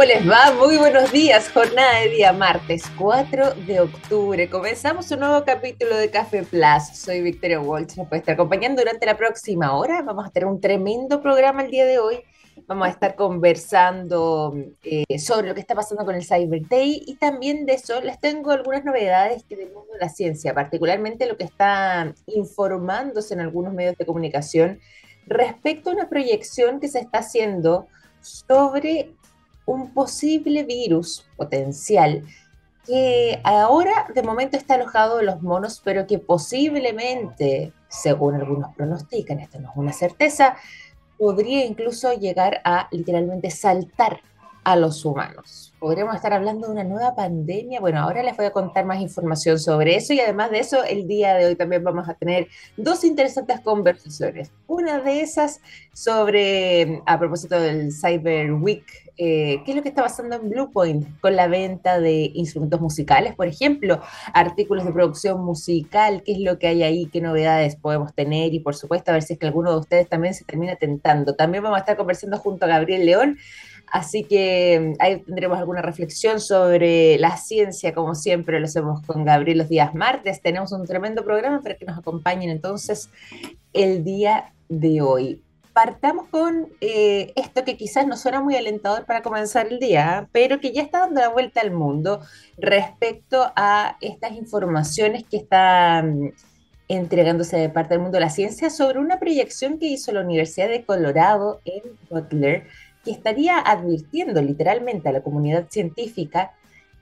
¿Cómo les va? Muy buenos días, jornada de día martes 4 de octubre. Comenzamos un nuevo capítulo de Café Plus. Soy Victoria Walsh, nos puede estar acompañando durante la próxima hora. Vamos a tener un tremendo programa el día de hoy. Vamos a estar conversando eh, sobre lo que está pasando con el Cyber Day y también de eso les tengo algunas novedades del mundo de la ciencia, particularmente lo que está informándose en algunos medios de comunicación respecto a una proyección que se está haciendo sobre un posible virus potencial que ahora de momento está alojado en los monos, pero que posiblemente, según algunos pronostican, esto no es una certeza, podría incluso llegar a literalmente saltar a los humanos. Podríamos estar hablando de una nueva pandemia. Bueno, ahora les voy a contar más información sobre eso y además de eso, el día de hoy también vamos a tener dos interesantes conversaciones. Una de esas sobre, a propósito del Cyber Week, eh, qué es lo que está pasando en Bluepoint con la venta de instrumentos musicales, por ejemplo, artículos de producción musical, qué es lo que hay ahí, qué novedades podemos tener y por supuesto a ver si es que alguno de ustedes también se termina tentando. También vamos a estar conversando junto a Gabriel León Así que mm, ahí tendremos alguna reflexión sobre la ciencia, como siempre lo hacemos con Gabriel los días martes. Tenemos un tremendo programa para que nos acompañen entonces el día de hoy. Partamos con eh, esto que quizás no suena muy alentador para comenzar el día, pero que ya está dando la vuelta al mundo respecto a estas informaciones que están entregándose de parte del mundo de la ciencia sobre una proyección que hizo la Universidad de Colorado en Butler que estaría advirtiendo literalmente a la comunidad científica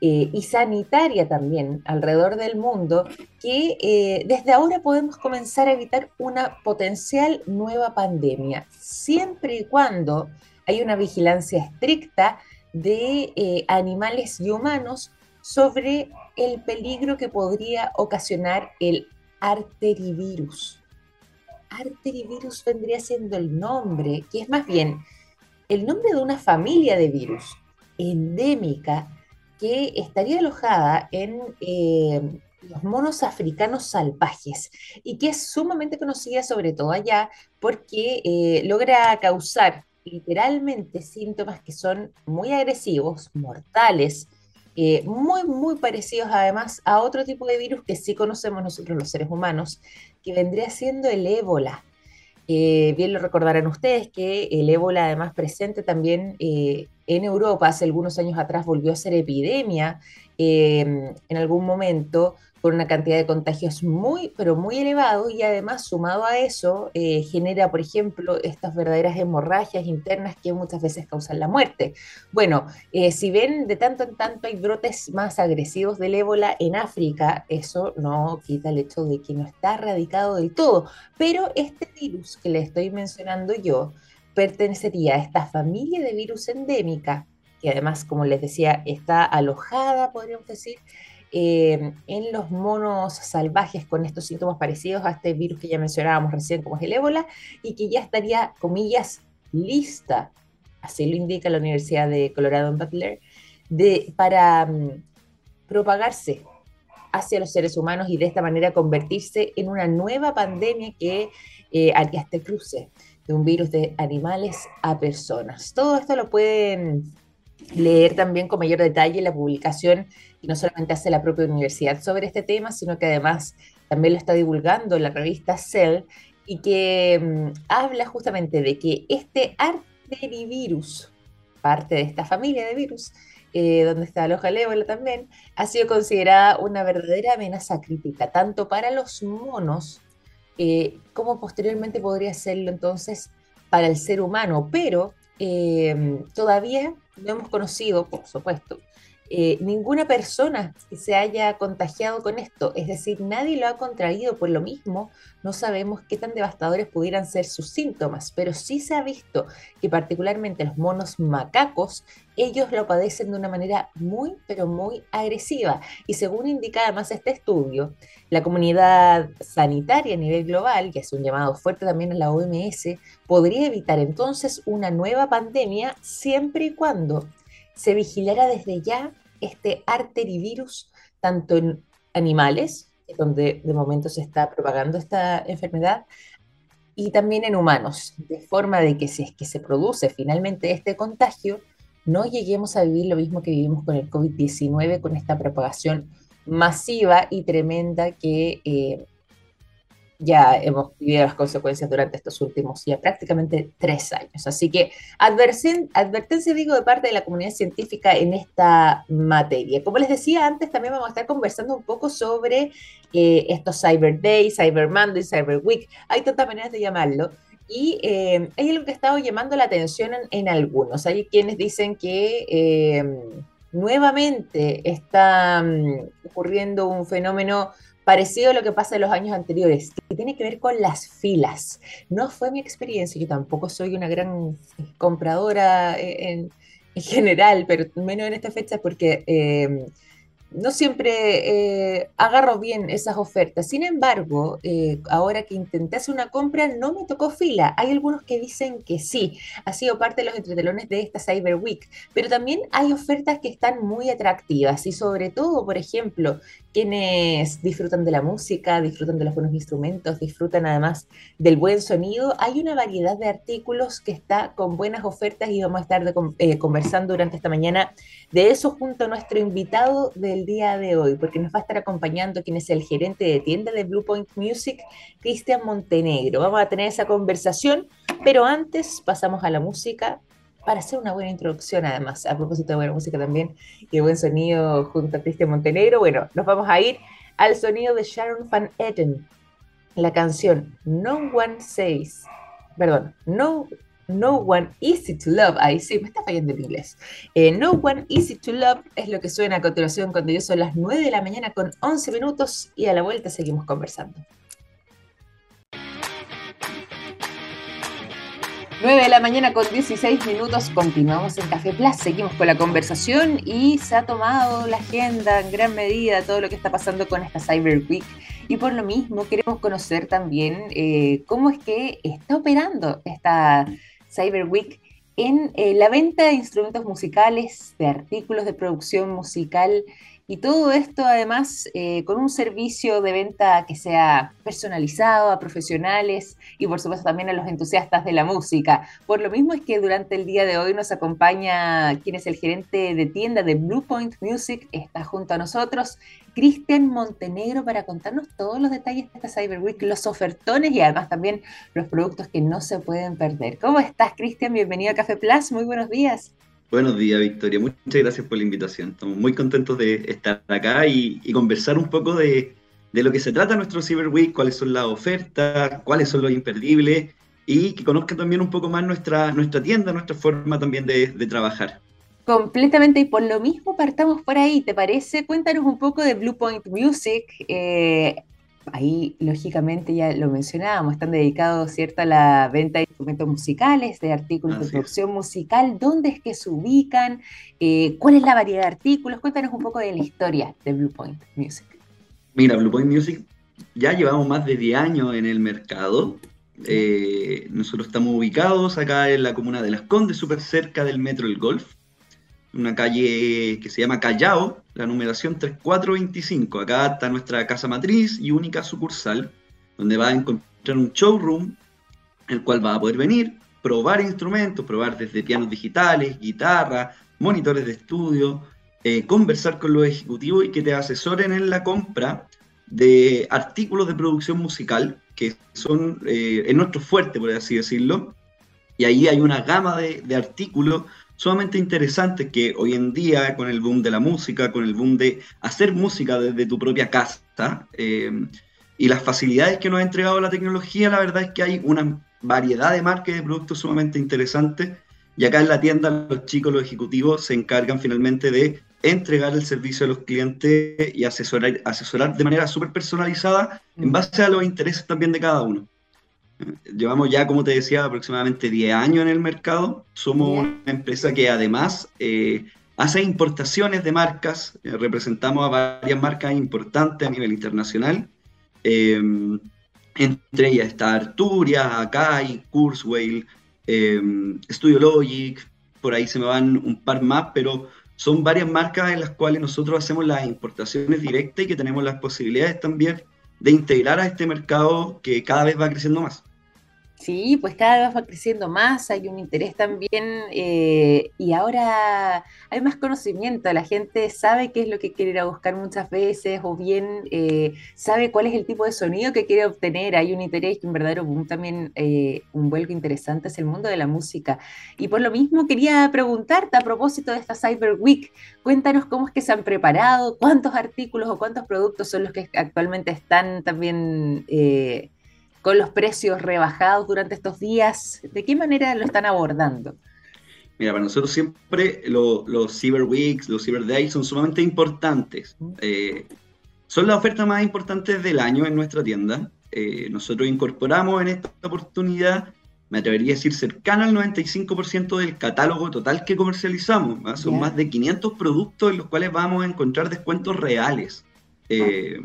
eh, y sanitaria también alrededor del mundo que eh, desde ahora podemos comenzar a evitar una potencial nueva pandemia, siempre y cuando hay una vigilancia estricta de eh, animales y humanos sobre el peligro que podría ocasionar el arterivirus. Arterivirus vendría siendo el nombre, que es más bien el nombre de una familia de virus endémica que estaría alojada en eh, los monos africanos salvajes y que es sumamente conocida sobre todo allá porque eh, logra causar literalmente síntomas que son muy agresivos, mortales, eh, muy, muy parecidos además a otro tipo de virus que sí conocemos nosotros los seres humanos, que vendría siendo el ébola. Bien lo recordarán ustedes que el ébola, además presente también en Europa, hace algunos años atrás volvió a ser epidemia em, en algún momento con una cantidad de contagios muy, pero muy elevados y además sumado a eso eh, genera, por ejemplo, estas verdaderas hemorragias internas que muchas veces causan la muerte. Bueno, eh, si ven de tanto en tanto hay brotes más agresivos del ébola en África, eso no quita el hecho de que no está erradicado del todo, pero este virus que le estoy mencionando yo pertenecería a esta familia de virus endémica, que además, como les decía, está alojada, podríamos decir, eh, en los monos salvajes con estos síntomas parecidos a este virus que ya mencionábamos recién, como es el ébola, y que ya estaría, comillas, lista, así lo indica la Universidad de Colorado en Butler, de, para mm, propagarse hacia los seres humanos y de esta manera convertirse en una nueva pandemia que eh, haría este cruce de un virus de animales a personas. Todo esto lo pueden leer también con mayor detalle la publicación y no solamente hace la propia universidad sobre este tema, sino que además también lo está divulgando la revista Cell y que mm, habla justamente de que este arterivirus, parte de esta familia de virus, eh, donde está aloja el ébola también, ha sido considerada una verdadera amenaza crítica, tanto para los monos eh, como posteriormente podría serlo entonces para el ser humano, pero eh, todavía no hemos conocido, por supuesto, eh, ninguna persona se haya contagiado con esto, es decir, nadie lo ha contraído por lo mismo, no sabemos qué tan devastadores pudieran ser sus síntomas, pero sí se ha visto que particularmente los monos macacos, ellos lo padecen de una manera muy, pero muy agresiva. Y según indica además este estudio, la comunidad sanitaria a nivel global, que es un llamado fuerte también a la OMS, podría evitar entonces una nueva pandemia siempre y cuando se vigilara desde ya este arterivirus, tanto en animales, donde de momento se está propagando esta enfermedad, y también en humanos, de forma de que si es que se produce finalmente este contagio, no lleguemos a vivir lo mismo que vivimos con el COVID-19, con esta propagación masiva y tremenda que eh, ya hemos vivido las consecuencias durante estos últimos ya prácticamente tres años. Así que advertencia, digo, de parte de la comunidad científica en esta materia. Como les decía antes, también vamos a estar conversando un poco sobre eh, estos Cyber Days, Cyber Monday, Cyber Week. Hay tantas maneras de llamarlo. Y eh, hay algo que ha estado llamando la atención en, algunos. Hay quienes dicen que eh, nuevamente está mm, ocurriendo un fenómeno parecido a lo que pasa en los años anteriores, que tiene que ver con las filas. No fue mi experiencia, yo tampoco soy una gran compradora en, general, pero menos en esta fecha porque... Eh, no siempre eh, agarro bien esas ofertas. Sin embargo, eh, ahora que intenté hacer una compra, no me tocó fila. Hay algunos que dicen que sí, ha sido parte de los entretelones de esta Cyber Week, pero también hay ofertas que están muy atractivas y sobre todo, por ejemplo, quienes disfrutan de la música, disfrutan de los buenos instrumentos, disfrutan además del buen sonido. Hay una variedad de artículos que está con buenas ofertas y vamos a estar eh, conversando durante esta mañana de eso junto a nuestro invitado del día de hoy, porque nos va a estar acompañando quien es el gerente de tienda de Blue Point Music, Cristian Montenegro. Vamos a tener esa conversación, pero antes pasamos a la música para hacer una buena introducción, además, a propósito de buena música también y buen sonido junto a Cristian Montenegro. Bueno, nos vamos a ir al sonido de Sharon Van Etten, la canción No One Says, perdón, No no One Easy to Love. Ahí sí, me está fallando el inglés. Eh, no One Easy to Love es lo que suena a continuación cuando yo son las 9 de la mañana con 11 minutos y a la vuelta seguimos conversando. 9 de la mañana con 16 minutos, continuamos en Café Plus, seguimos con la conversación y se ha tomado la agenda en gran medida todo lo que está pasando con esta Cyber Week. Y por lo mismo queremos conocer también eh, cómo es que está operando esta Cyber Week en eh, la venta de instrumentos musicales, de artículos de producción musical y todo esto además eh, con un servicio de venta que sea personalizado a profesionales y por supuesto también a los entusiastas de la música. Por lo mismo es que durante el día de hoy nos acompaña quien es el gerente de tienda de Blue Point Music, está junto a nosotros, Cristian Montenegro, para contarnos todos los detalles de esta Cyber Week, los ofertones y además también los productos que no se pueden perder. ¿Cómo estás, Cristian? Bienvenido a Café Plus, muy buenos días. Buenos días, Victoria. Muchas gracias por la invitación. Estamos muy contentos de estar acá y, conversar un poco de, lo que se trata nuestro Cyber Week, cuáles son las ofertas, cuáles son los imperdibles y que conozcan también un poco más nuestra, nuestra tienda, nuestra forma también de, trabajar. Completamente, y por lo mismo partamos por ahí, ¿te parece? Cuéntanos un poco de Blue Point Music. Eh, ahí lógicamente ya lo mencionábamos, están dedicados ¿cierto? a la venta de instrumentos musicales, de artículos de producción musical, dónde es que se ubican, eh, cuál es la variedad de artículos, cuéntanos un poco de la historia de Blue Point Music. Mira, Blue Point Music ya llevamos más de 10 años en el mercado. Eh, nosotros estamos ubicados acá en la comuna de Las Condes, súper cerca del Metro El Golf una calle que se llama Callao, la numeración 3425. Acá está nuestra casa matriz y única sucursal, donde va a encontrar un showroom, el cual va a poder venir, probar instrumentos, probar desde pianos digitales, guitarra, monitores de estudio, eh, conversar con los ejecutivos y que te asesoren en la compra de artículos de producción musical, que son eh, en nuestro fuerte, por así decirlo. Y ahí hay una gama de, de artículos sumamente interesante que hoy en día, con el boom de la música, con el boom de hacer música desde tu propia casa, eh, y las facilidades que nos ha entregado la tecnología, la verdad es que hay una variedad de marcas de productos sumamente interesantes. Y acá en la tienda los chicos, los ejecutivos, se encargan finalmente de entregar el servicio a los clientes y asesorar, asesorar de manera súper personalizada en mm. base a los intereses también de cada uno. Llevamos ya, como te decía, aproximadamente 10 años en el mercado. Somos una empresa que además eh, hace importaciones de marcas. Eh, representamos a varias marcas importantes a nivel internacional. Eh, entre ellas está Arturia, Akai, Kurzweil, Studio Logic. Por ahí se me van un par más, pero son varias marcas en las cuales nosotros hacemos las importaciones directas y que tenemos las posibilidades también de integrar a este mercado que cada vez va creciendo más. Sí, pues cada vez va creciendo más, hay un interés también eh, y ahora hay más conocimiento, la gente sabe qué es lo que quiere ir a buscar muchas veces o bien eh, sabe cuál es el tipo de sonido que quiere obtener, hay un interés y un verdadero boom también, eh, un vuelco interesante es el mundo de la música. Y por lo mismo quería preguntarte a propósito de esta Cyber Week, cuéntanos cómo es que se han preparado, cuántos artículos o cuántos productos son los que actualmente están también con los precios rebajados durante estos días? ¿De qué manera lo están abordando? Mira, para nosotros siempre los Cyber Weeks, los Cyber Days son sumamente importantes. Eh, son las ofertas más importantes del año en nuestra tienda. Eh, nosotros incorporamos en esta oportunidad, me atrevería a decir, cercano al 95% del catálogo total que comercializamos. Son más de 500 productos en los cuales vamos a encontrar descuentos reales. Eh,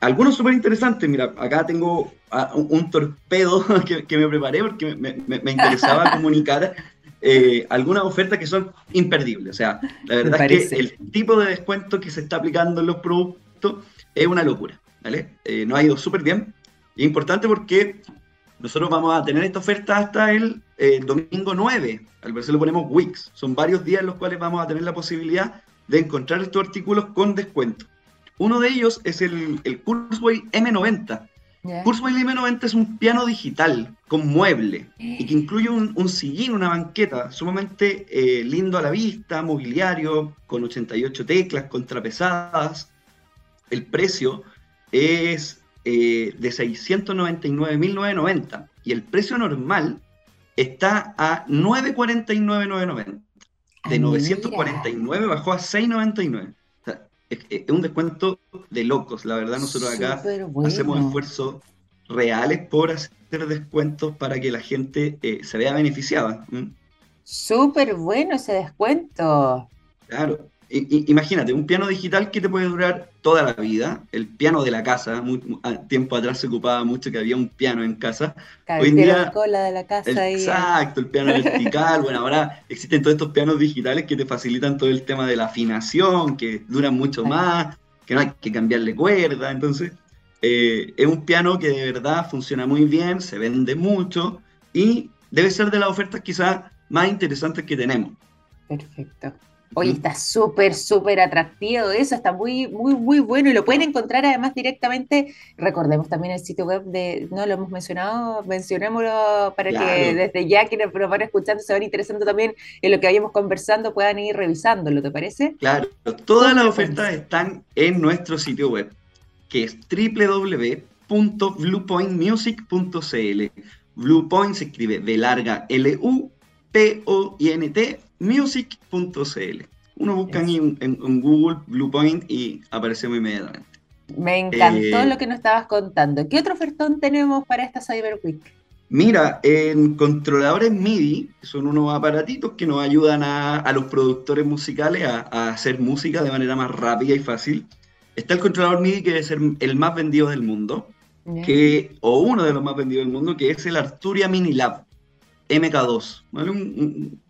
algunos súper interesantes, mira, acá tengo ah, un, torpedo que, me preparé porque me, interesaba comunicar eh, algunas ofertas que son imperdibles. O sea, la verdad es que el tipo de descuento que se está aplicando en los productos es una locura, ¿vale? Eh, nos ha ido súper bien y es importante porque nosotros vamos a tener esta oferta hasta el eh, domingo 9, al parecer lo ponemos weeks, son varios días en los cuales vamos a tener la posibilidad de encontrar estos artículos con descuento. Uno de ellos es el, el Kurzweil M90. Yeah. Kurzweil M90 es un piano digital con mueble y que incluye un, un sillín, una banqueta sumamente eh, lindo a la vista, mobiliario, con 88 teclas contrapesadas. El precio es eh, de 699.990 y el precio normal está a 949.990. De 949 bajó a 699 es, un descuento de locos. La verdad, nosotros acá hacemos esfuerzos reales por hacer descuentos para que la gente eh, se vea beneficiada. Súper bueno ese descuento. Claro imagínate, un piano digital que te puede durar toda la vida, el piano de la casa, tiempo atrás se ocupaba mucho que había un piano en casa. Hoy en día, cola de la casa. exacto, el piano vertical, bueno, ahora existen todos estos pianos digitales que te facilitan todo el tema de la afinación, que duran mucho más, que no hay que cambiarle cuerda, entonces eh, es un piano que de verdad funciona muy bien, se vende mucho y debe ser de las ofertas quizás más interesantes que tenemos. Perfecto. Oye, está súper, súper atractivo eso, está muy, muy, muy bueno y lo pueden encontrar además directamente, recordemos también el sitio web de, no lo hemos mencionado, mencionémoslo para que desde ya quienes lo van escuchando se van interesando también en lo que vayamos conversando puedan ir revisándolo, ¿te parece? Claro, todas las ofertas están en nuestro sitio web, que es www.bluepointmusic.cl. Bluepoint se escribe de larga L-U-P-O-I-N-T music.cl. Uno busca en, en, Google Bluepoint y aparecemos inmediatamente. Me encantó eh, lo que nos estabas contando. ¿Qué otro ofertón tenemos para esta Cyber Week? Mira, en controladores MIDI, son unos aparatitos que nos ayudan a, los productores musicales a, hacer música de manera más rápida y fácil. Está el controlador MIDI que debe ser el más vendido del mundo, que, o uno de los más vendidos del mundo, que es el Arturia Mini Lab MK2. ¿vale? un, un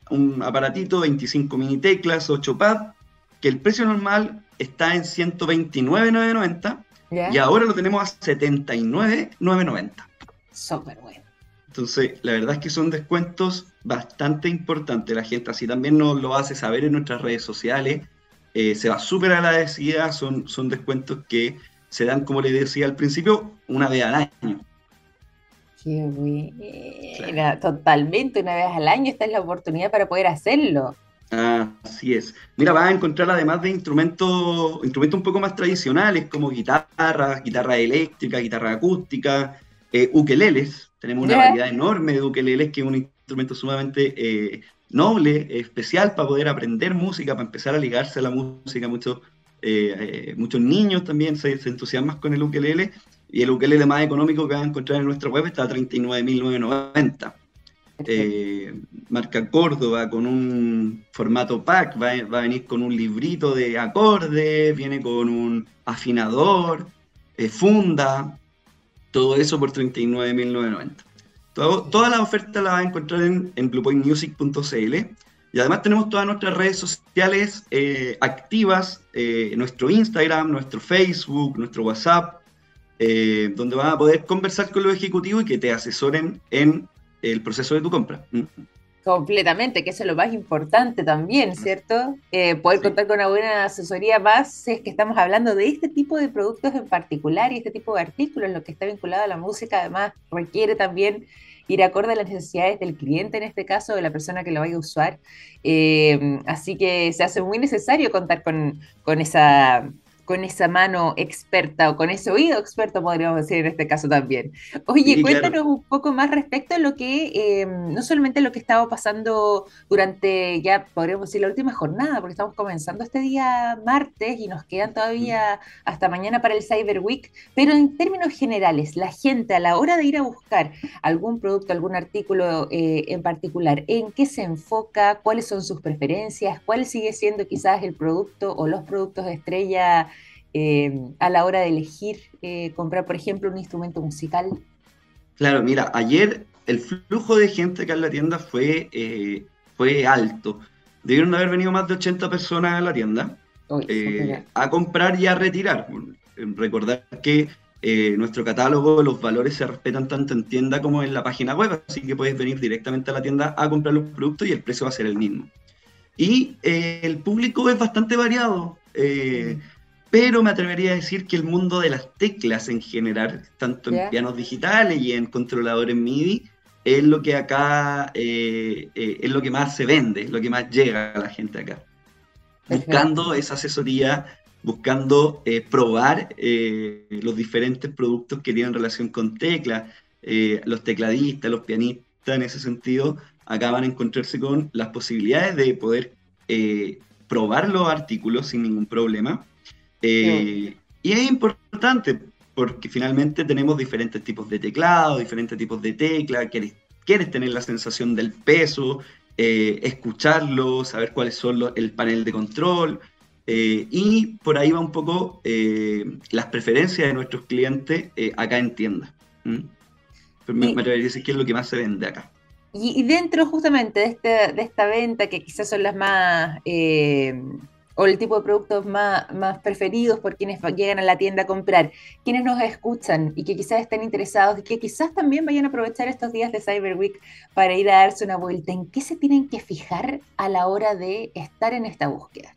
aparatito, 25 mini teclas, 8 pads, que el precio normal está en 129,990 y ahora lo tenemos a 79,990. Súper bueno. Entonces, la verdad es que son descuentos bastante importantes. La gente así también nos lo hace saber en nuestras redes sociales. Eh, se va súper agradecida. Son, son descuentos que se dan, como les decía al principio, una vez al año. Qué buena, totalmente, una vez al año esta es la oportunidad para poder hacerlo. Así es. Mira, vas a encontrar además de instrumentos, instrumentos un poco más tradicionales como guitarras, guitarra eléctrica, guitarra acústica, eh, ukeleles. Tenemos una variedad enorme de ukeleles que es un instrumento sumamente eh, noble, especial para poder aprender música, para empezar a ligarse a la música. Muchos, eh, muchos niños también se, se entusiasman con el ukelele y el ukelele más económico que van a encontrar en nuestra web está a 39.990. Eh, marca Córdoba con un formato pack, va, a venir con un librito de acordes, viene con un afinador, eh, funda, todo eso por 39.990. todas las ofertas las va a encontrar en, bluepointmusic.cl y además tenemos todas nuestras redes sociales eh, activas, nuestro Instagram, nuestro Facebook, nuestro WhatsApp, eh, donde vas a poder conversar con los ejecutivos y que te asesoren en el proceso de tu compra. ¿Mm? Completamente, que eso es lo más importante también, ¿cierto? Eh, poder contar con una buena asesoría más si es que estamos hablando de este tipo de productos en particular y este tipo de artículos, lo que está vinculado a la música, además requiere también ir acorde a las necesidades del cliente, en este caso, de la persona que lo vaya a usar. Eh, así que se hace muy necesario contar con, con esa con esa mano experta o con ese oído experto, podríamos decir en este caso también. Oye, cuéntanos un poco más respecto a lo que, eh, no solamente lo que estaba pasando durante, ya podríamos decir, la última jornada, porque estamos comenzando este día martes y nos quedan todavía hasta mañana para el Cyber Week, pero en términos generales, la gente a la hora de ir a buscar algún producto, algún artículo eh, en particular, ¿en qué se enfoca? ¿Cuáles son sus preferencias? ¿Cuál sigue siendo quizás el producto o los productos de estrella? Eh, a la hora de elegir eh, comprar, por ejemplo, un instrumento musical? Claro, mira, ayer el flujo de gente acá en la tienda fue, eh, fue alto. Debieron haber venido más de 80 personas a la tienda a comprar y a retirar. Recordar que nuestro catálogo, los valores se respetan tanto en tienda como en la página web, así que puedes venir directamente a la tienda a comprar los productos y el precio va a ser el mismo. Y el público es bastante variado. Mm pero me atrevería a decir que el mundo de las teclas en general, tanto en pianos digitales y en controladores MIDI, es lo que acá eh, eh, es lo que más se vende, es lo que más llega a la gente acá. Buscando esa asesoría, buscando eh, probar los diferentes productos que tienen relación con teclas, los tecladistas, los pianistas en ese sentido, acá van a encontrarse con las posibilidades de poder probar los artículos sin ningún problema eh, y es importante porque finalmente tenemos diferentes tipos de teclado, diferentes tipos de tecla, quieres, quieres tener la sensación del peso, eh, escucharlo, saber cuáles son los, el panel de control. Eh, y por ahí va un poco las preferencias de nuestros clientes acá en tienda. Me, atrevería a decir que es lo que más se vende acá. Y, dentro justamente de, este, de esta venta, que quizás son las más o el tipo de productos más, más preferidos por quienes llegan a la tienda a comprar, quienes nos escuchan y que quizás estén interesados y que quizás también vayan a aprovechar estos días de Cyber Week para ir a darse una vuelta, ¿en qué se tienen que fijar a la hora de estar en esta búsqueda?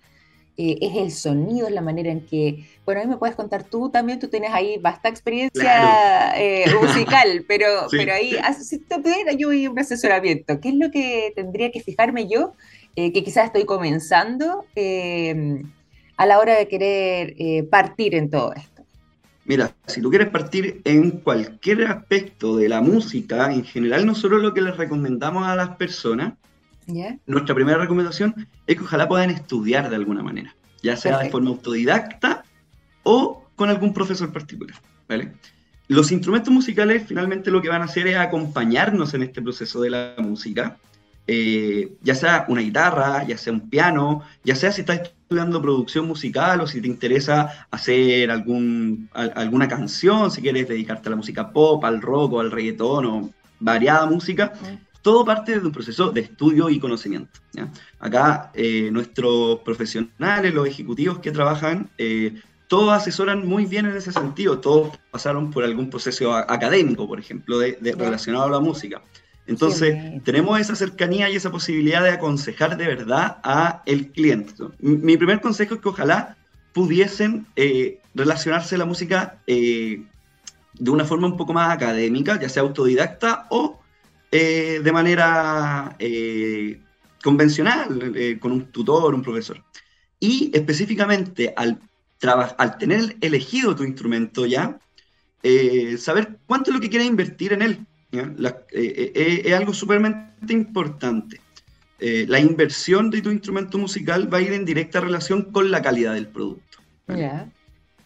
Eh, es el sonido, es la manera en que, bueno, a mí me puedes contar tú también, tú tienes ahí bastante experiencia eh, musical, pero, pero ahí, si te yo un asesoramiento, ¿qué es lo que tendría que fijarme yo eh, que quizás estoy comenzando eh, a la hora de querer eh, partir en todo esto? Mira, si tú quieres partir en cualquier aspecto de la música, en general nosotros lo que les recomendamos a las personas, nuestra primera recomendación es que ojalá puedan estudiar de alguna manera, ya sea de forma autodidacta o con algún profesor particular, ¿vale? Los instrumentos musicales finalmente lo que van a hacer es acompañarnos en este proceso de la música, eh, ya sea una guitarra, ya sea un piano, ya sea si estás estudiando producción musical o si te interesa hacer algún, alguna canción, si quieres dedicarte a la música pop, al rock o al reggaetón o variada música, todo parte de un proceso de estudio y conocimiento. Acá eh, nuestros profesionales, los ejecutivos que trabajan, eh, todos asesoran muy bien en ese sentido, todos pasaron por algún proceso académico, por ejemplo, de, relacionado a la música. Entonces, tenemos esa cercanía y esa posibilidad de aconsejar de verdad a el cliente. Mi primer consejo es que ojalá pudiesen eh, relacionarse la música eh, de una forma un poco más académica, ya sea autodidacta o eh, de manera convencional, con un tutor, un profesor. Y específicamente al, al tener elegido tu instrumento ya, saber cuánto es lo que quieres invertir en él eh, eh, eh, es algo sumamente importante. la inversión de tu instrumento musical va a ir en directa relación con la calidad del producto.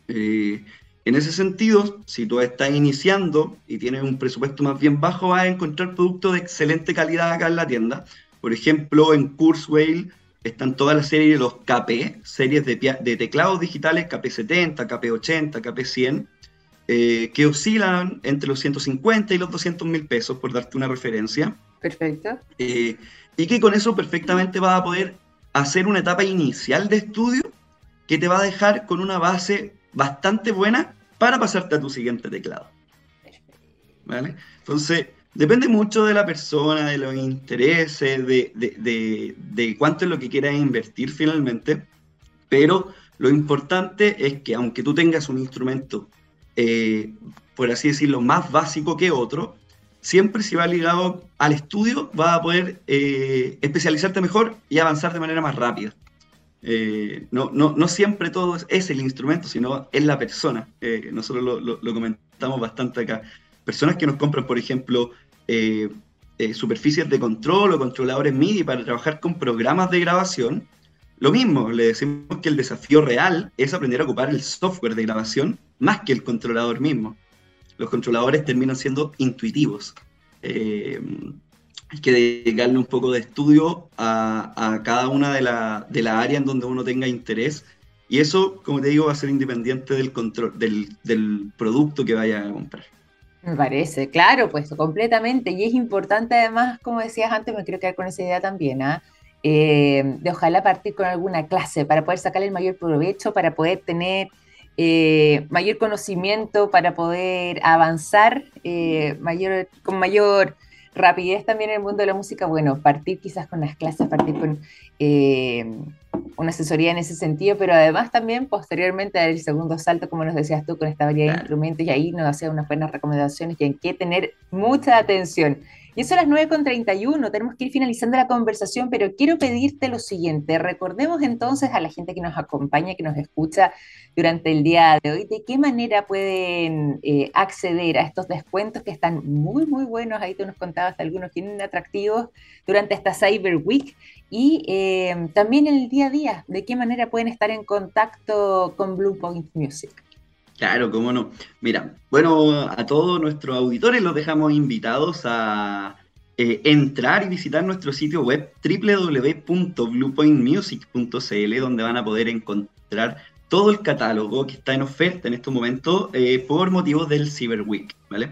en ese sentido, si tú estás iniciando y tienes un presupuesto más bien bajo, vas a encontrar productos de excelente calidad acá en la tienda. Por ejemplo, en Kurzweil están todas las series de los KP, series de, de teclados digitales KP70, KP80, KP100, eh, que oscilan entre los 150 y los 200 mil pesos, por darte una referencia. Perfecto. Eh, y que con eso perfectamente vas a poder hacer una etapa inicial de estudio que te va a dejar con una base bastante buena para pasarte a tu siguiente teclado. ¿Vale? Entonces, depende mucho de la persona, de los intereses, de, cuánto es lo que quieras invertir finalmente, pero lo importante es que aunque tú tengas un instrumento, eh, por así decirlo, más básico que otro, siempre si va ligado al estudio, va a poder eh, especializarte mejor y avanzar de manera más rápida. Eh, no, no, no, siempre todo es, el instrumento, sino es la persona. Eh, nosotros lo, comentamos bastante acá. Personas que nos compran, por ejemplo, superficies de control o controladores MIDI para trabajar con programas de grabación. Lo mismo, le decimos que el desafío real es aprender a ocupar el software de grabación más que el controlador mismo los controladores terminan siendo intuitivos. Eh, hay que dedicarle un poco de estudio a, cada una de las de la áreas en donde uno tenga interés. Y eso, como te digo, va a ser independiente del control, del, del producto que vaya a comprar. Me parece, claro, pues completamente. Y es importante además, como decías antes, me quiero quedar con esa idea también, ¿ah? eh, de ojalá partir con alguna clase para poder sacarle el mayor provecho, para poder tener eh, mayor conocimiento para poder avanzar eh, mayor, con mayor rapidez también en el mundo de la música, bueno, partir quizás con las clases, partir con eh, una asesoría en ese sentido, pero además también posteriormente dar el segundo salto, como nos decías tú, con esta variedad de instrumentos y ahí nos hacía unas buenas recomendaciones y en qué tener mucha atención. Y eso a las 9.31, tenemos que ir finalizando la conversación, pero quiero pedirte lo siguiente, recordemos entonces a la gente que nos acompaña, que nos escucha durante el día de hoy, de qué manera pueden eh, acceder a estos descuentos que están muy, muy buenos, ahí tú nos contabas algunos que tienen atractivos durante esta Cyber Week, y eh, también en el día a día, de qué manera pueden estar en contacto con Blue Point Music. Claro, cómo no. Mira, bueno, a todos nuestros auditores los dejamos invitados a eh, entrar y visitar nuestro sitio web www.bluepointmusic.cl, donde van a poder encontrar todo el catálogo que está en oferta en este momento eh, por motivos del Cyber Week, ¿vale?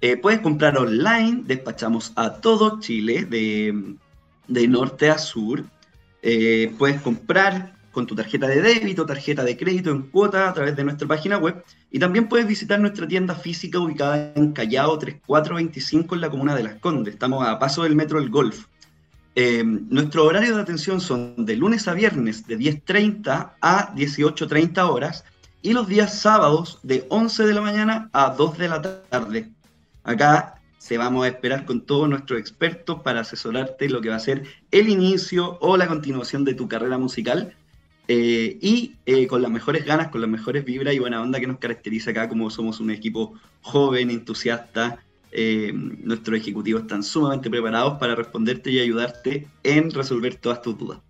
Eh, puedes comprar online, despachamos a todo Chile, de, de norte a sur. puedes comprar con tu tarjeta de débito, tarjeta de crédito en cuota a través de nuestra página web. Y también puedes visitar nuestra tienda física ubicada en Callao 3425 en la comuna de Las Condes. Estamos a paso del metro El Golf. Eh, nuestro horario de atención son de lunes a viernes de 10.30 a 18.30 horas y los días sábados de 11 de la mañana a 2 de la tarde. Acá se vamos a esperar con todos nuestros expertos para asesorarte lo que va a ser el inicio o la continuación de tu carrera musical eh, y eh, con las mejores ganas, con las mejores vibras y buena onda que nos caracteriza acá, como somos un equipo joven, entusiasta. Eh, nuestros ejecutivos están sumamente preparados para responderte y ayudarte en resolver todas tus dudas.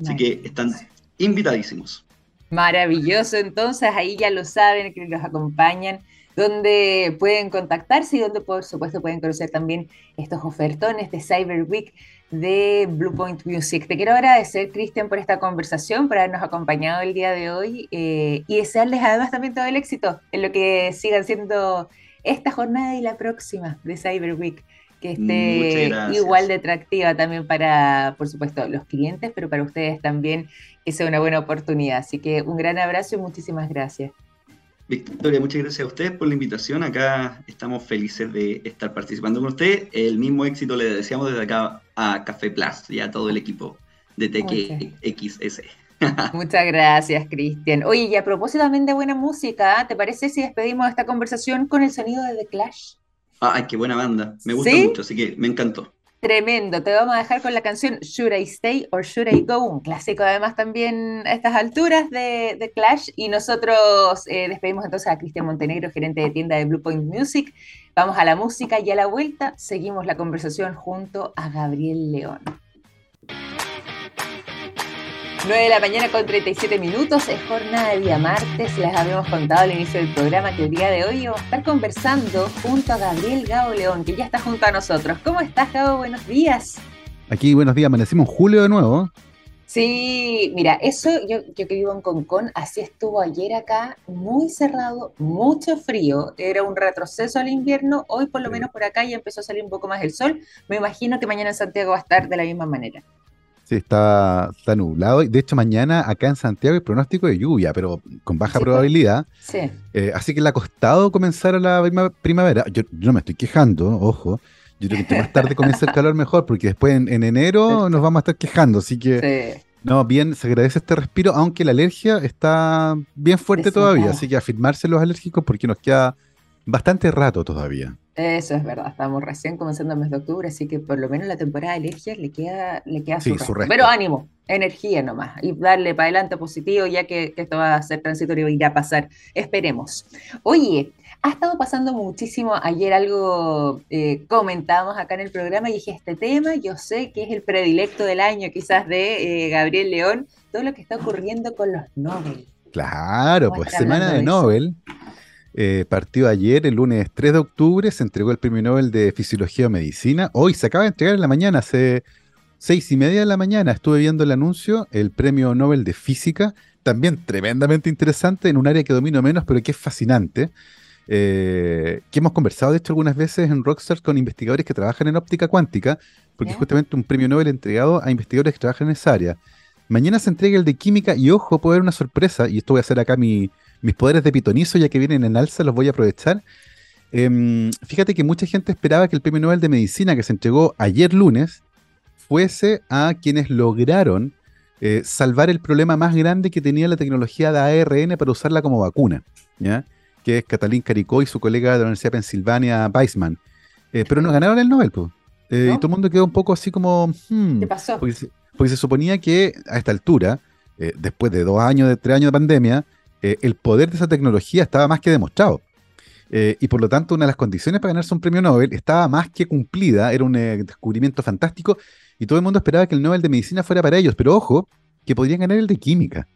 Así que están invitadísimos. Maravilloso, entonces ahí ya lo saben, que los acompañan, donde pueden contactarse y donde por supuesto pueden conocer también estos ofertones de Cyber Week de Blue Point Music. Te quiero agradecer, Cristian, por esta conversación, por habernos acompañado el día de hoy eh, y desearles además también todo el éxito en lo que sigan siendo esta jornada y la próxima de Cyber Week, que esté igual de atractiva también para, por supuesto, los clientes, pero para ustedes también que sea una buena oportunidad. Así que un gran abrazo y muchísimas gracias. Victoria, muchas gracias a ustedes por la invitación. Acá estamos felices de estar participando con ustedes. El mismo éxito le deseamos desde acá a Café Plus y a todo el equipo de TXS. Muchas gracias, Cristian. Oye, y a propósito también de buena música, ¿te parece si despedimos esta conversación con el sonido de The Clash? Ay, qué buena banda. Me gusta mucho, así que me encantó. Tremendo, te vamos a dejar con la canción Should I Stay or Should I Go, un clásico además también a estas alturas de, Clash y nosotros eh, despedimos entonces a Cristian Montenegro, gerente de tienda de Blue Point Music. Vamos a la música y a la vuelta seguimos la conversación junto a Gabriel León. 9 de la mañana con 37 minutos, es jornada de día martes. Les habíamos contado al inicio del programa que el día de hoy vamos a estar conversando junto a Gabriel Gabo León, que ya está junto a nosotros. ¿Cómo estás, Gabo? Buenos días. Aquí, buenos días, amanecimos julio de nuevo. Sí, mira, eso yo, yo que vivo en Concón, así estuvo ayer acá, muy cerrado, mucho frío, era un retroceso al invierno, hoy por lo menos por acá ya empezó a salir un poco más el sol, me imagino que mañana en Santiago va a estar de la misma manera. Sí, está, está nublado. De hecho, mañana acá en Santiago hay pronóstico de lluvia, pero con baja Sí, probabilidad. Sí. Eh, así que le ha costado comenzar a la prima- primavera. Yo, yo no me estoy quejando, ojo. Yo creo que más tarde comienza el calor mejor, porque después en, en enero nos vamos a estar quejando. Así que, Sí. no, bien, se agradece este respiro, aunque la alergia está bien fuerte todavía. Así que afirmarse los alérgicos porque nos queda bastante rato todavía. Eso es verdad, estamos recién comenzando el mes de octubre, así que por lo menos la temporada de alergias le queda, le queda Sí, su, su resto. Pero ánimo, energía nomás, y darle para adelante positivo, ya que, que esto va a ser transitorio y irá a pasar. Esperemos. Oye, ha estado pasando muchísimo. Ayer algo eh, comentábamos acá en el programa y dije, este tema yo sé que es el predilecto del año, quizás de eh, Gabriel León, todo lo que está ocurriendo con los Nobel. Claro, pues semana de eso. Eh, partió ayer, el lunes 3 de octubre, se entregó el premio Nobel de Fisiología o Medicina. Hoy se acaba de entregar en la mañana, hace seis y media de la mañana. Estuve viendo el anuncio, el premio Nobel de Física, también tremendamente interesante en un área que domino menos, pero que es fascinante. eh, que hemos conversado, de hecho, algunas veces en Rockstars con investigadores que trabajan en óptica cuántica, porque es justamente un premio Nobel entregado a investigadores que trabajan en esa área. Mañana se entrega el de química y ojo, puede haber una sorpresa, y esto voy a hacer acá mi- mis poderes de pitonizo, ya que vienen en alza, los voy a aprovechar. Em, fíjate que mucha gente esperaba que el premio Nobel de Medicina que se entregó ayer lunes fuese a quienes lograron eh, salvar el problema más grande que tenía la tecnología de ARN para usarla como vacuna, ¿ya? que es Catalín Caricó y su colega de la Universidad de Pensilvania, Weissman. Eh, pero no ganaron el Nobel, ¿No? y todo el mundo quedó un poco así como... hmm, ¿Qué pasó? porque se, porque se suponía que a esta altura, después de dos años, de tres años de pandemia, eh, el poder de esa tecnología estaba más que demostrado. Eh, y por lo tanto, una de las condiciones para ganarse un premio Nobel estaba más que cumplida, era un eh, descubrimiento fantástico, y todo el mundo esperaba que el Nobel de Medicina fuera para ellos, pero ojo, que podrían ganar el de Química.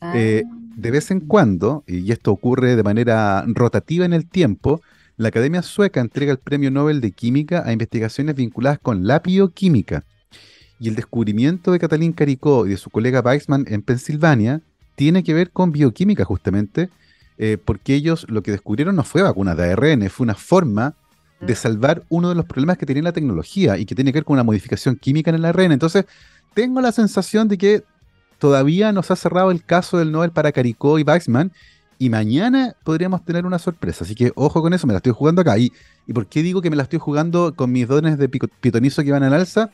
Ah, eh, De vez en cuando, y esto ocurre de manera rotativa en el tiempo, la Academia Sueca entrega el Premio Nobel de Química a investigaciones vinculadas con la bioquímica. Y el descubrimiento de Katalin Caricó y de su colega Weissman en Pensilvania tiene que ver con bioquímica justamente, eh, porque ellos lo que descubrieron no fue vacunas de ARN, fue una forma de Mm. salvar uno de los problemas que tenía la tecnología y que tiene que ver con una modificación química en el ARN. Entonces, tengo la sensación de que todavía no se ha cerrado el caso del Nobel para Caricó y Weissman y mañana podríamos tener una sorpresa. Así que ojo con eso, me la estoy jugando acá. ¿Y, y por qué digo que me la estoy jugando con mis dones de pitonizo que van al alza?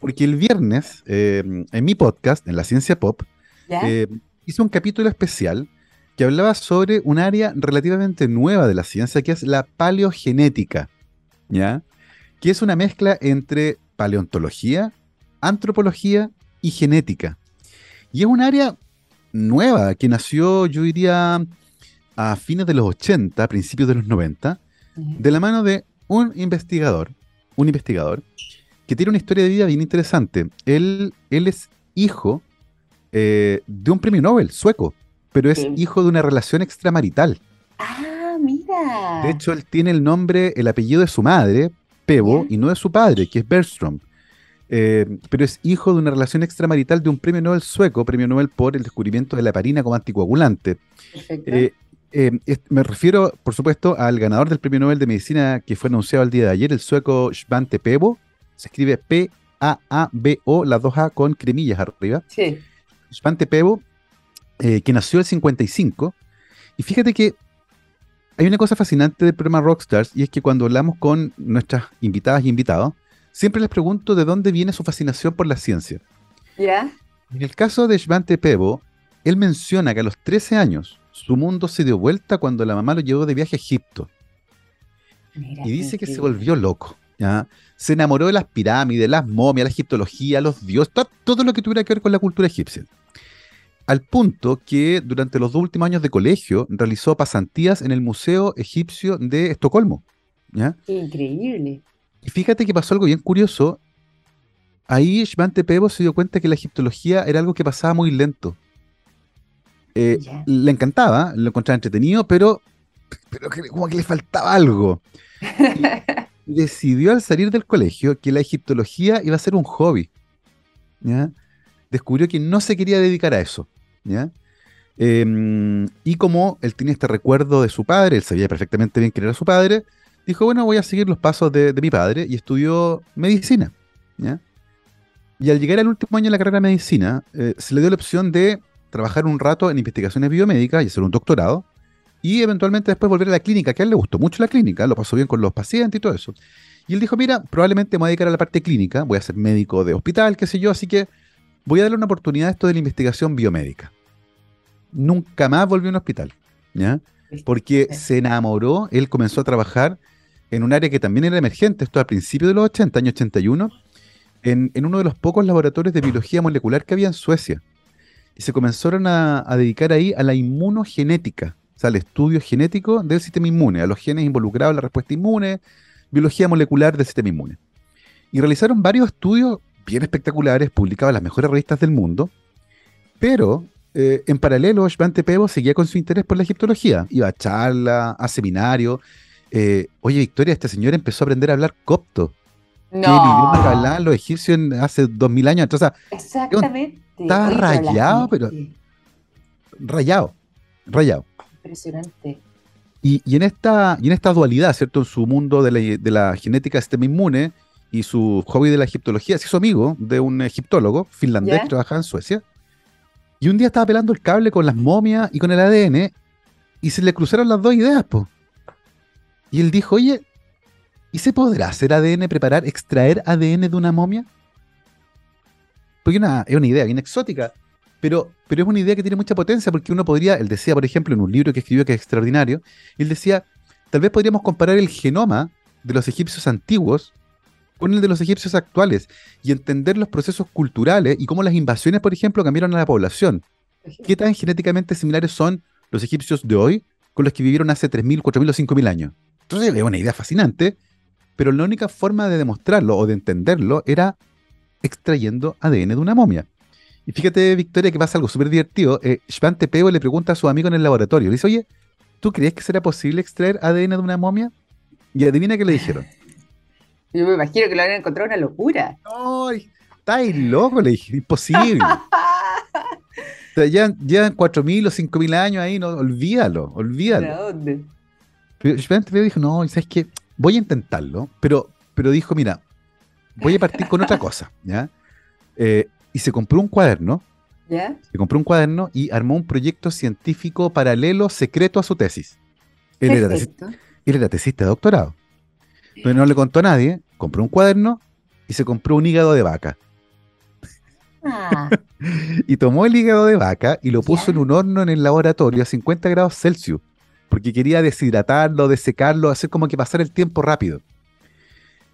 Porque el viernes, eh, en mi podcast, en La Ciencia Pop, eh, hice un capítulo especial que hablaba sobre un área relativamente nueva de la ciencia, que es la paleogenética, ¿ya? Que es una mezcla entre paleontología, antropología y genética. Y es un área nueva que nació, yo diría, a fines de los 80, principios de los 90, de la mano de un investigador, un investigador que tiene una historia de vida bien interesante. Él, él es hijo eh, de un premio Nobel sueco, pero es Sí. hijo de una relación extramarital. Ah, mira. De hecho, él tiene el nombre, el apellido de su madre, Pebo, y no de su padre, que es Bergström. Eh, pero es hijo de una relación extramarital de un premio Nobel sueco, premio Nobel por el descubrimiento de la heparina como anticoagulante. Perfecto. Eh, eh, me refiero, por supuesto, al ganador del premio Nobel de Medicina que fue anunciado el día de ayer, el sueco Svante Pebo. Se escribe P-A-A-B-O, las dos A con cremillas arriba. sí. Svante Pebo, eh, que nació el 55. Y fíjate que hay una cosa fascinante del programa Rockstars, y es que cuando hablamos con nuestras invitadas y invitados, siempre les pregunto de dónde viene su fascinación por la ciencia. ¿Ya? En el caso de Svante Pebo, él menciona que a los 13 años su mundo se dio vuelta cuando la mamá lo llevó de viaje a Egipto. Mira, Y dice que se volvió loco. ¿Ya? Se enamoró de las pirámides, las momias, la egiptología, los dioses, to- todo lo que tuviera que ver con la cultura egipcia. Al punto que durante los dos últimos años de colegio realizó pasantías en el Museo Egipcio de Estocolmo. increíble. Y fíjate que pasó algo bien curioso. Ahí Svante Pebo se dio cuenta que la egiptología era algo que pasaba muy lento. Eh, le encantaba, lo encontraba entretenido, pero, pero como que le faltaba algo. Decidió al salir del colegio que la egiptología iba a ser un hobby. Descubrió que no se quería dedicar a eso. Em, y como él tenía este recuerdo de su padre, él sabía perfectamente bien quién era su padre, dijo, bueno, voy a seguir los pasos de, mi padre y estudió medicina. Y al llegar al último año de la carrera de medicina, eh, se le dio la opción de trabajar un rato en investigaciones biomédicas y hacer un doctorado, y eventualmente después volver a la clínica, que a él le gustó mucho la clínica, lo pasó bien con los pacientes y todo eso. Y él dijo, mira, probablemente me voy a dedicar a la parte clínica, voy a ser médico de hospital, qué sé yo, así que voy a darle una oportunidad a esto de la investigación biomédica. Nunca más volvió a un hospital, ¿ya? Porque se enamoró, él comenzó a trabajar en un área que también era emergente, esto al principio de los 80, año 81, en, en uno de los pocos laboratorios de biología molecular que había en Suecia. Y se comenzaron a, a dedicar ahí a la inmunogenética, sea, al estudio genético del sistema inmune, a los genes involucrados en la respuesta inmune, biología molecular del sistema inmune. Y realizaron varios estudios bien espectaculares, publicados en las mejores revistas del mundo, pero eh, en paralelo, Svante Pebo seguía con su interés por la egiptología. Iba a charlas, a seminarios. Eh, oye, Victoria, este señor empezó a aprender a hablar copto. No. Que el idioma que hablaban los egipcios hace dos mil años. Entonces, Exactamente. Estaba rayado, pero- rayado, rayado. Impresionante. Y, y en esta, y en esta dualidad, ¿cierto? En su mundo de la, de la genética del sistema inmune y su hobby de la egiptología, se hizo amigo de un egiptólogo finlandés ¿Ya? que trabajaba en Suecia. Y un día estaba pelando el cable con las momias y con el ADN y se le cruzaron las dos ideas, po. Y él dijo, oye, ¿y se podrá hacer ADN, preparar, extraer ADN de una momia? Porque una, es una idea bien exótica, pero, pero es una idea que tiene mucha potencia porque uno podría, él decía, por ejemplo, en un libro que escribió que es extraordinario, él decía, tal vez podríamos comparar el genoma de los egipcios antiguos con el de los egipcios actuales y entender los procesos culturales y cómo las invasiones, por ejemplo, cambiaron a la población. ¿Qué tan genéticamente similares son los egipcios de hoy con los que vivieron hace 3.000, 4.000 o 5.000 años? Entonces es una idea fascinante, pero la única forma de demostrarlo o de entenderlo era extrayendo ADN de una momia. Y fíjate, Victoria, que pasa algo súper divertido. Eh, Peo le pregunta a su amigo en el laboratorio, le dice, oye, ¿tú crees que será posible extraer ADN de una momia? Y adivina qué le dijeron. Yo me imagino que lo han encontrado una locura. ¡Ay! ¿Estáis loco? Le dije, imposible. O sea, llevan, llevan 4.000 o 5.000 años ahí, no, olvídalo, olvídalo. ¿Para dónde? Pero Peo dijo, no, ¿sabes qué? Voy a intentarlo, pero, pero dijo, mira, voy a partir con otra cosa, ¿ya? Eh, y se compró un cuaderno, ¿Ya? se compró un cuaderno y armó un proyecto científico paralelo secreto a su tesis. Él era, él era tesista de doctorado. Pero no le contó a nadie, compró un cuaderno y se compró un hígado de vaca. Ah, Y tomó el hígado de vaca y lo puso Ya. en un horno en el laboratorio a 50 grados Celsius, porque quería deshidratarlo, desecarlo, hacer como que pasara el tiempo rápido.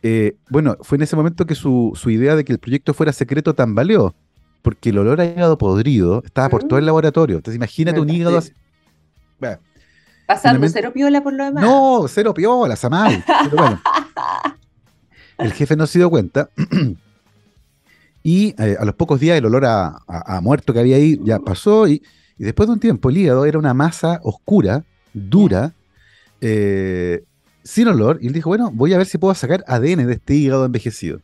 Eh, bueno, fue en ese momento que su, su idea de que el proyecto fuera secreto tambaleó, porque el olor a hígado podrido estaba por todo el Mm. laboratorio. Entonces imagínate un hígado así. Bueno, pasando cero piola por lo demás. No, cero piola, Samal. Pero bueno. El jefe no se dio cuenta. Y eh, a los pocos días el olor a, a- a muerto que había ahí ya pasó. Y, y después de un tiempo el hígado era una masa oscura, dura, eh, sin olor. Y él dijo, bueno, voy a ver si puedo sacar ADN de este hígado envejecido.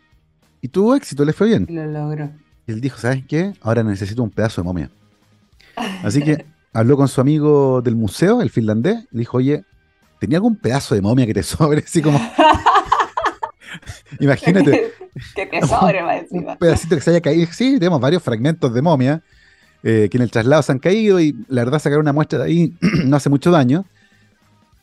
Y tuvo éxito, le fue bien. Lo logró. Y él dijo, ¿sabes qué? Ahora necesito un pedazo de momia. Así que habló con su amigo del museo, el finlandés, le dijo, oye, ¿tenía algún pedazo de momia que te sobre? Así como, imagínate, Qué tesoro, más un encima. pedacito que se haya caído. Sí, tenemos varios fragmentos de momia eh, que en el traslado se han caído y la verdad sacar una muestra de ahí no hace mucho daño.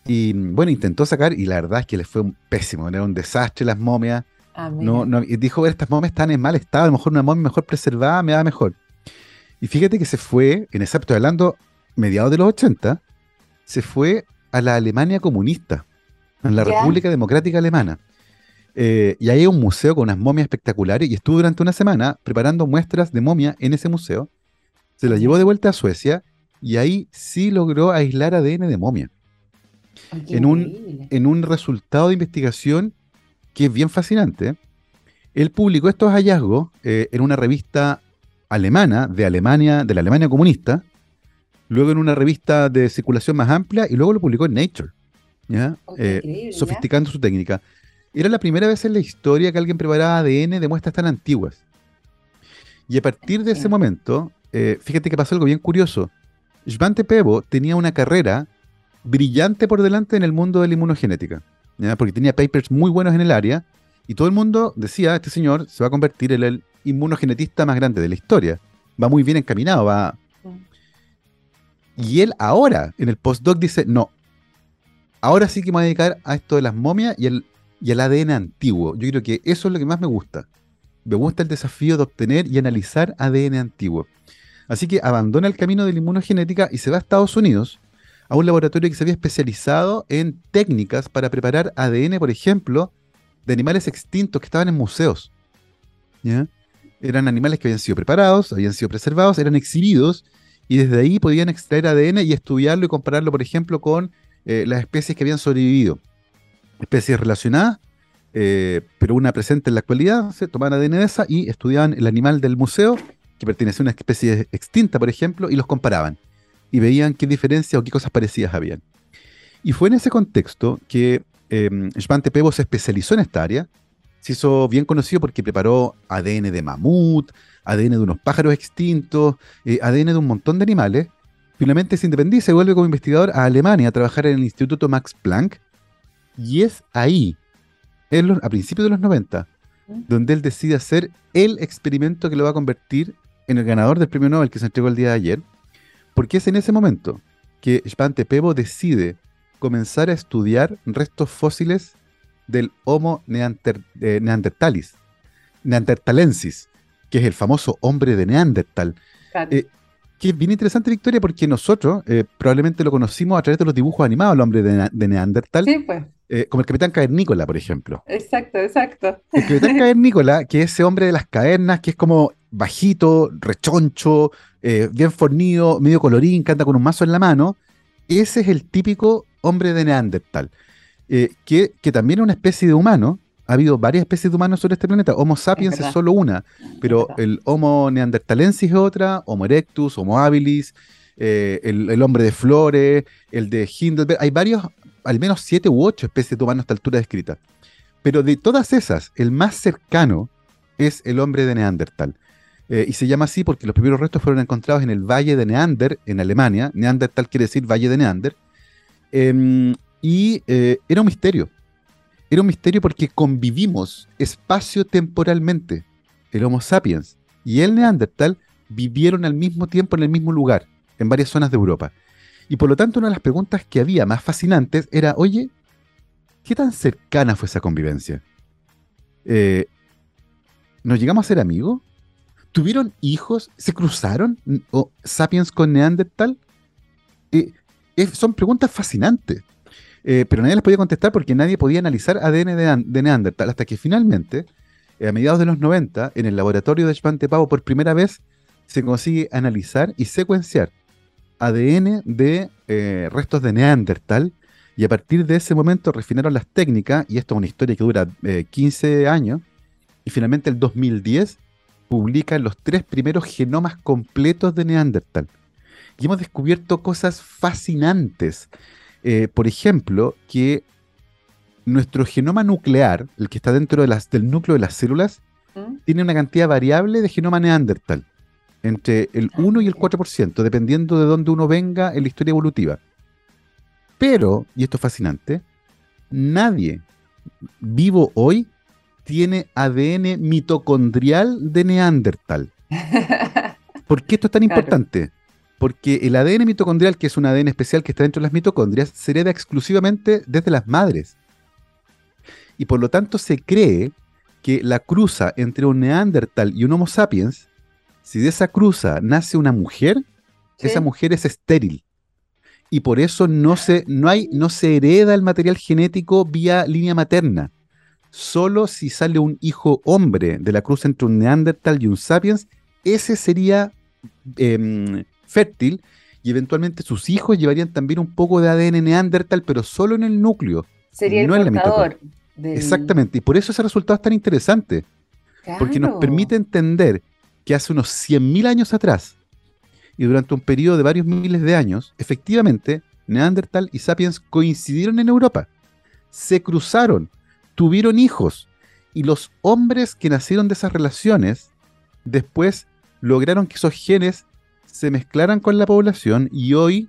Y bueno, intentó sacar y la verdad es que le fue un pésimo, era un desastre las momias. Ah. No, no, y dijo, estas momias están en mal estado, a lo mejor una momia mejor preservada me da mejor. Y fíjate que se fue, en ese estoy hablando mediados de los 80, se fue a la Alemania comunista, en la. República Democrática Alemana. Eh, y ahí hay un museo con unas momias espectaculares y estuvo durante una semana preparando muestras de momia en ese museo. Se las llevó de vuelta a Suecia y ahí sí logró aislar ADN de momia en un- en un resultado de investigación que es bien fascinante. Él publicó estos hallazgos eh, en una revista alemana, de Alemania, de la Alemania comunista, luego en una revista de circulación más amplia y luego lo publicó en Nature, ¿ya? Oh, Eh, sofisticando su técnica. Era la primera vez en la historia que alguien preparaba ADN de muestras tan antiguas. Y a partir de ese momento, eh, fíjate que pasó algo bien curioso. Svante Pebo tenía una carrera brillante por delante en el mundo de la inmunogenética, porque tenía papers muy buenos en el área y todo el mundo decía, este señor se va a convertir en el inmunogenetista más grande de la historia. Va muy bien encaminado, va. Y él ahora, en el postdoc, dice: No, ahora sí que me voy a dedicar a esto de las momias y el, y el ADN antiguo. Yo creo que eso es lo que más me gusta. Me gusta el desafío de obtener y analizar ADN antiguo. Así que abandona el camino de la inmunogenética y se va a Estados Unidos, a un laboratorio que se había especializado en técnicas para preparar ADN, por ejemplo, de animales extintos que estaban en museos. Eran animales que habían sido preparados, habían sido preservados, eran exhibidos y desde ahí podían extraer ADN y estudiarlo y compararlo, por ejemplo, con eh, las especies que habían sobrevivido. Especies relacionadas, eh, pero una presente en la actualidad, se tomaban ADN de esa y estudiaban el animal del museo que pertenecía a una especie extinta, por ejemplo, y los comparaban. Y veían qué diferencias o qué cosas parecidas habían. Y fue en ese contexto que eh, Svante Pebo se especializó en esta área. Se hizo bien conocido porque preparó ADN de mamut, ADN de unos pájaros extintos, eh, ADN de un montón de animales. Finalmente se independiza y vuelve como investigador a Alemania a trabajar en el Instituto Max Planck. Y es ahí, a principios de los 90, donde él decide hacer el experimento que lo va a convertir en el ganador del premio Nobel que se entregó el día de ayer, porque es en ese momento que Svante Pebo decide comenzar a estudiar restos fósiles del Homo eh, neandertalis, neandertalensis, que es el famoso hombre de Neandertal. Eh, que es bien interesante, Victoria, porque nosotros eh, probablemente lo conocimos a través de los dibujos animados al hombre de, Neandertal. Sí, pues. como el capitán Cavernícola, por ejemplo. Exacto, exacto. El capitán Cavernícola, que es ese hombre de las cavernas, que es como bajito, rechoncho, eh, bien fornido, medio colorín, que anda con un mazo en la mano. Ese es el típico hombre de Neandertal, eh, que, también es una especie de humano. Ha habido varias especies de humanos sobre este planeta. Homo sapiens es, solo una, pero el Homo neandertalensis es otra, Homo erectus, Homo habilis, eh, el, hombre de flores, el de Hindelberg. Hay varios, al menos siete u ocho especies de humanos a esta altura descritas. Pero de todas esas, el más cercano es el hombre de Neandertal. Eh, y se llama así porque los primeros restos fueron encontrados en el Valle de Neander, en Alemania. Neandertal quiere decir Valle de Neander. Em, y eh, era un misterio. Era un misterio porque convivimos espacio-temporalmente. El Homo sapiens y el Neandertal vivieron al mismo tiempo en el mismo lugar, en varias zonas de Europa. Y por lo tanto, una de las preguntas que había más fascinantes era, oye, ¿qué tan cercana fue esa convivencia? Eh, ¿Nos llegamos a ser amigos? ¿Tuvieron hijos? ¿Se cruzaron? ¿O sapiens con Neandertal? Eh, son preguntas fascinantes. Eh, pero nadie las podía contestar porque nadie podía analizar ADN de, Neandertal hasta que finalmente, eh, a mediados de los 90, en el laboratorio de Spante Pavo, por primera vez se consigue analizar y secuenciar ADN de restos de Neandertal y a partir de ese momento refinaron las técnicas, y esto es una historia que dura 15 años, y finalmente el 2010 publica los tres primeros genomas completos de Neandertal. Y hemos descubierto cosas fascinantes. Eh, por ejemplo, que nuestro genoma nuclear, el que está dentro de las, del núcleo de las células, ¿Mm? tiene una cantidad variable de genoma Neandertal, entre el 1 y el 4%, dependiendo de dónde uno venga en la historia evolutiva. Pero, y esto es fascinante, nadie vivo hoy tiene ADN mitocondrial de Neandertal. ¿Por qué esto es tan importante? Porque el ADN mitocondrial, que es un ADN especial que está dentro de las mitocondrias, se hereda exclusivamente desde las madres. Y por lo tanto se cree que la cruza entre un Neandertal y un Homo sapiens, si de esa cruza nace una mujer, esa mujer es estéril. Y por eso no se, no, hay, no se hereda el material genético vía línea materna solo si sale un hijo hombre de la cruz entre un Neandertal y un Sapiens, ese sería em, fértil y eventualmente sus hijos llevarían también un poco de ADN Neandertal, pero solo en el núcleo. Sería no el portador. Exactamente, y por eso ese resultado es tan interesante, porque nos permite entender que hace unos 100.000 años atrás, y durante un periodo de varios miles de años, efectivamente, Neandertal y Sapiens coincidieron en Europa, se cruzaron, tuvieron hijos y los hombres que nacieron de esas relaciones después lograron que esos genes se mezclaran con la población y hoy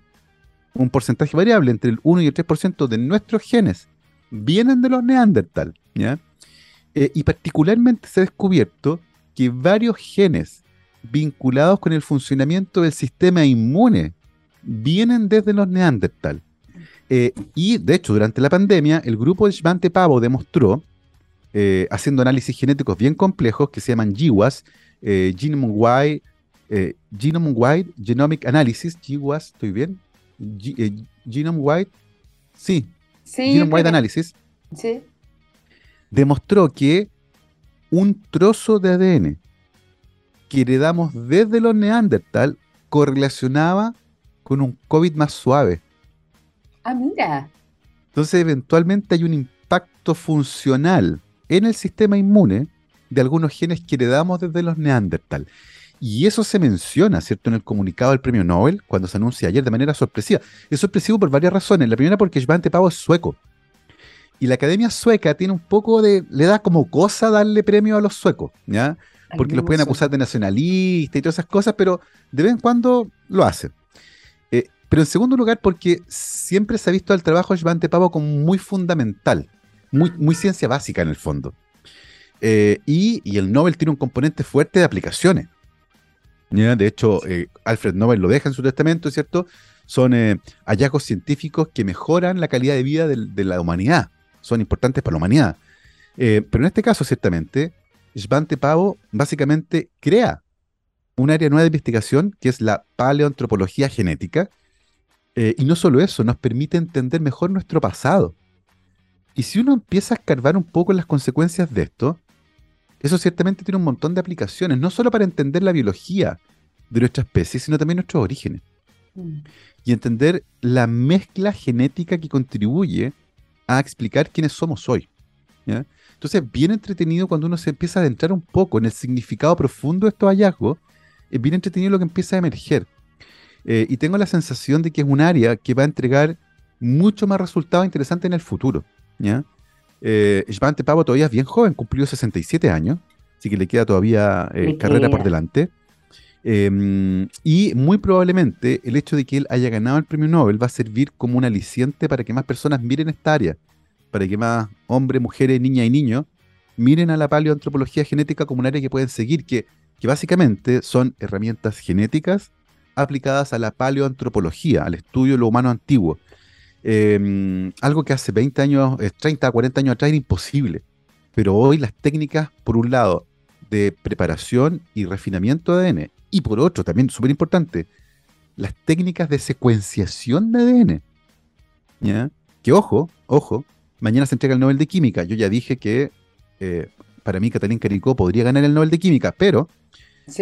un porcentaje variable entre el 1 y el 3% de nuestros genes vienen de los neandertal. ¿ya? Eh, y particularmente se ha descubierto que varios genes vinculados con el funcionamiento del sistema inmune vienen desde los neandertal. Eh, y de hecho, durante la pandemia, el grupo de Svante Pavo demostró, eh, haciendo análisis genéticos bien complejos que se llaman GWAS, eh, Genome Wide, Genome Wide Genomic Analysis, GWAS, ¿estoy bien? Genome Wide, sí, sí Genome Wide Analysis, sí. demostró que un trozo de ADN que heredamos desde los Neandertal correlacionaba con un COVID más suave. Ah, mira. Entonces, eventualmente hay un impacto funcional en el sistema inmune de algunos genes que heredamos desde los Neandertal. Y eso se menciona, ¿cierto?, en el comunicado del premio Nobel, cuando se anuncia ayer de manera sorpresiva. Es sorpresivo por varias razones. La primera, porque Svante Pavo es sueco. Y la academia sueca tiene un poco de. le da como cosa darle premio a los suecos, ¿ya? Porque los pueden acusar de nacionalistas y todas esas cosas, pero de vez en cuando lo hacen. Eh, pero en segundo lugar, porque siempre se ha visto el trabajo de Svante Pavo como muy fundamental, muy, ciencia básica en el fondo. Eh, y, el Nobel tiene un componente fuerte de aplicaciones. De hecho, eh, Alfred Nobel lo deja en su testamento, ¿cierto? Son hallazgos científicos que mejoran la calidad de vida de, de la humanidad. Son importantes para la humanidad. pero en este caso, ciertamente, Svante Pavo básicamente crea un área nueva de investigación que es la paleoantropología genética. Eh, y no solo eso, nos permite entender mejor nuestro pasado. Y si uno empieza a escarbar un poco las consecuencias de esto, eso ciertamente tiene un montón de aplicaciones, no solo para entender la biología de nuestra especie, sino también nuestros orígenes. Mm. Y entender la mezcla genética que contribuye a explicar quiénes somos hoy. Entonces, bien entretenido cuando uno se empieza a adentrar un poco en el significado profundo de estos hallazgos, es bien entretenido lo que empieza a emerger. Eh, y tengo la sensación de que es un área que va a entregar mucho más resultados interesantes en el futuro. ¿ya? Eh, Pavo todavía es bien joven, cumplió 67 años, así que le queda todavía eh, carrera por delante. Em, y muy probablemente el hecho de que él haya ganado el premio Nobel va a servir como un aliciente para que más personas miren esta área, para que más hombres, mujeres, niñas y niños miren a la paleoantropología genética como un área que pueden seguir, que que básicamente son herramientas genéticas aplicadas a la paleoantropología, al estudio de lo humano antiguo. Em, algo que hace 20 años, 30, eh, 40 años atrás era imposible. Pero hoy las técnicas, por un lado, de preparación y refinamiento de ADN, y por otro, también súper importante, las técnicas de secuenciación de ADN. ¿ya? Que ojo, ojo, mañana se entrega el Nobel de Química. Yo ya dije que eh, para mí Catalín Caricó podría ganar el Nobel de Química, pero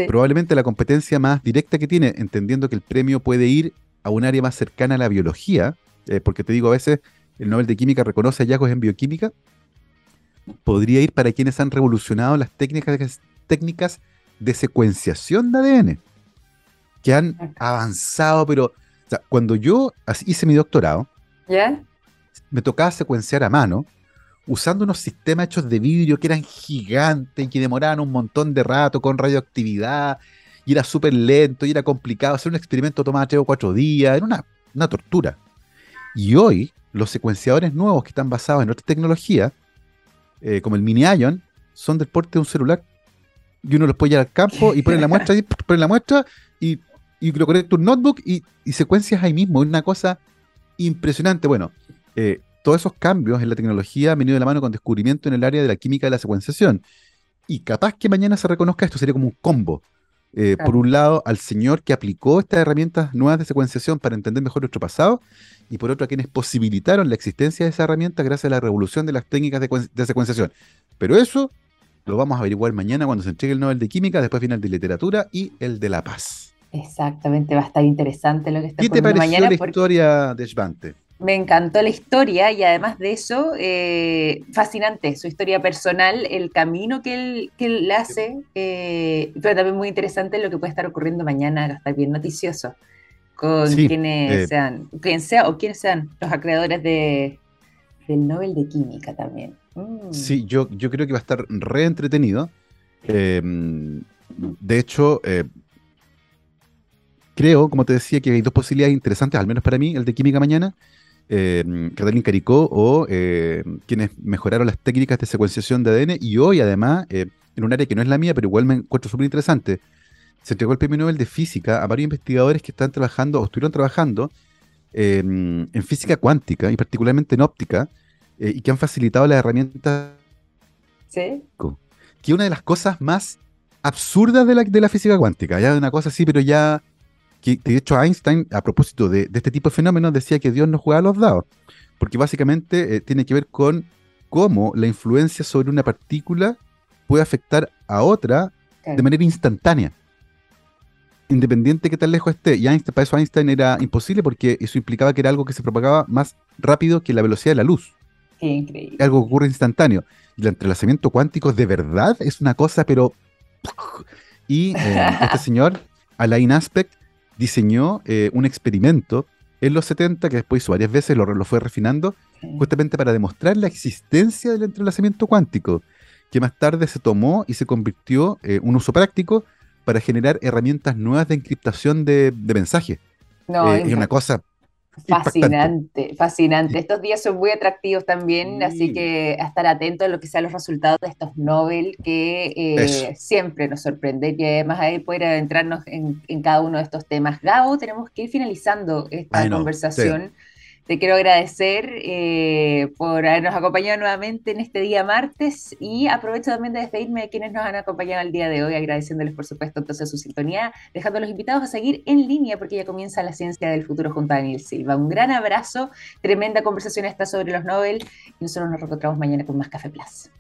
Probablemente la competencia más directa que tiene, entendiendo que el premio puede ir a un área más cercana a la biología, eh, porque te digo, a veces el Nobel de Química reconoce hallazgos en bioquímica, podría ir para quienes han revolucionado las técnicas, técnicas de secuenciación de ADN, que han avanzado, pero cuando yo hice mi doctorado, me tocaba secuenciar a mano, usando unos sistemas hechos de vidrio que eran gigantes y que demoraban un montón de rato con radioactividad y era súper lento y era complicado. Hacer un experimento tomaba tres o cuatro días, era una, una tortura. Y hoy, los secuenciadores nuevos que están basados en otra tecnología, eh, como el mini ion, son del porte de un celular. Y uno los puede llevar al campo y pone la muestra y pone la muestra y, y lo conecta un notebook y, y secuencias ahí mismo. Es una cosa impresionante. Bueno, eh, todos esos cambios en la tecnología han venido de la mano con descubrimiento en el área de la química de la secuenciación. Y capaz que mañana se reconozca esto, sería como un combo. Eh, por un lado, al señor que aplicó estas herramientas nuevas de secuenciación para entender mejor nuestro pasado, y por otro, a quienes posibilitaron la existencia de esa herramienta gracias a la revolución de las técnicas de, secuenciación. Pero eso lo vamos a averiguar mañana cuando se entregue el Nobel de Química, después viene el de Literatura y el de La Paz. Exactamente, va a estar interesante lo que está ¿Qué te pareció mañana la historia de Schwante? Me encantó la historia y además de eso, eh, fascinante su historia personal, el camino que él, que él hace, eh, pero también muy interesante lo que puede estar ocurriendo mañana, va a estar bien noticioso, con quienes eh, sean, quien sea o quienes sean los acreedores de, del Nobel de Química también. Mm. Sí, yo, yo creo que va a estar re entretenido. de hecho, creo, como te decía, que hay dos posibilidades interesantes, al menos para mí, el de Química mañana eh, Caricó o eh, quienes mejoraron las técnicas de secuenciación de ADN y hoy además eh, en un área que no es la mía, pero igual me encuentro súper interesante. Se entregó el premio Nobel de Física a varios investigadores que están trabajando o estuvieron trabajando em, en física cuántica y particularmente en óptica eh, y que han facilitado las herramientas. Sí. Que una de las cosas más absurdas de la, de la física cuántica, ya una cosa así, pero ya. Que, de hecho, Einstein, a propósito de, este tipo de fenómenos, decía que Dios no juega a los dados, porque básicamente eh, tiene que ver con cómo la influencia sobre una partícula puede afectar a otra de manera instantánea. Independiente de qué tan lejos esté. Y Einstein, para eso Einstein era imposible porque eso implicaba que era algo que se propagaba más rápido que la velocidad de la luz. Qué increíble. Algo que ocurre instantáneo. Y el entrelazamiento cuántico de verdad es una cosa, pero... Y eh, este señor, Alain Aspect, diseñó eh, un experimento en los 70, que después hizo varias veces, lo, lo fue refinando, justamente para demostrar la existencia del entrelazamiento cuántico, que más tarde se tomó y se convirtió en un uso práctico para generar herramientas nuevas de encriptación de, de mensajes. No, es una cosa Fascinante, fascinante. Estos días son muy atractivos también, así que a estar atentos a lo que sean los resultados de estos Nobel que eh, siempre nos sorprende y además ahí poder adentrarnos en, cada uno de estos temas. Gabo, tenemos que ir finalizando esta conversación. Te quiero agradecer eh, por habernos acompañado nuevamente en este día martes y aprovecho también de despedirme de quienes nos han acompañado el día de hoy, agradeciéndoles por supuesto entonces su sintonía, dejando a los invitados a seguir en línea porque ya comienza la ciencia del futuro junto a Daniel Silva. Un gran abrazo, tremenda conversación esta sobre los Nobel y nosotros nos reencontramos mañana con más Café Plus.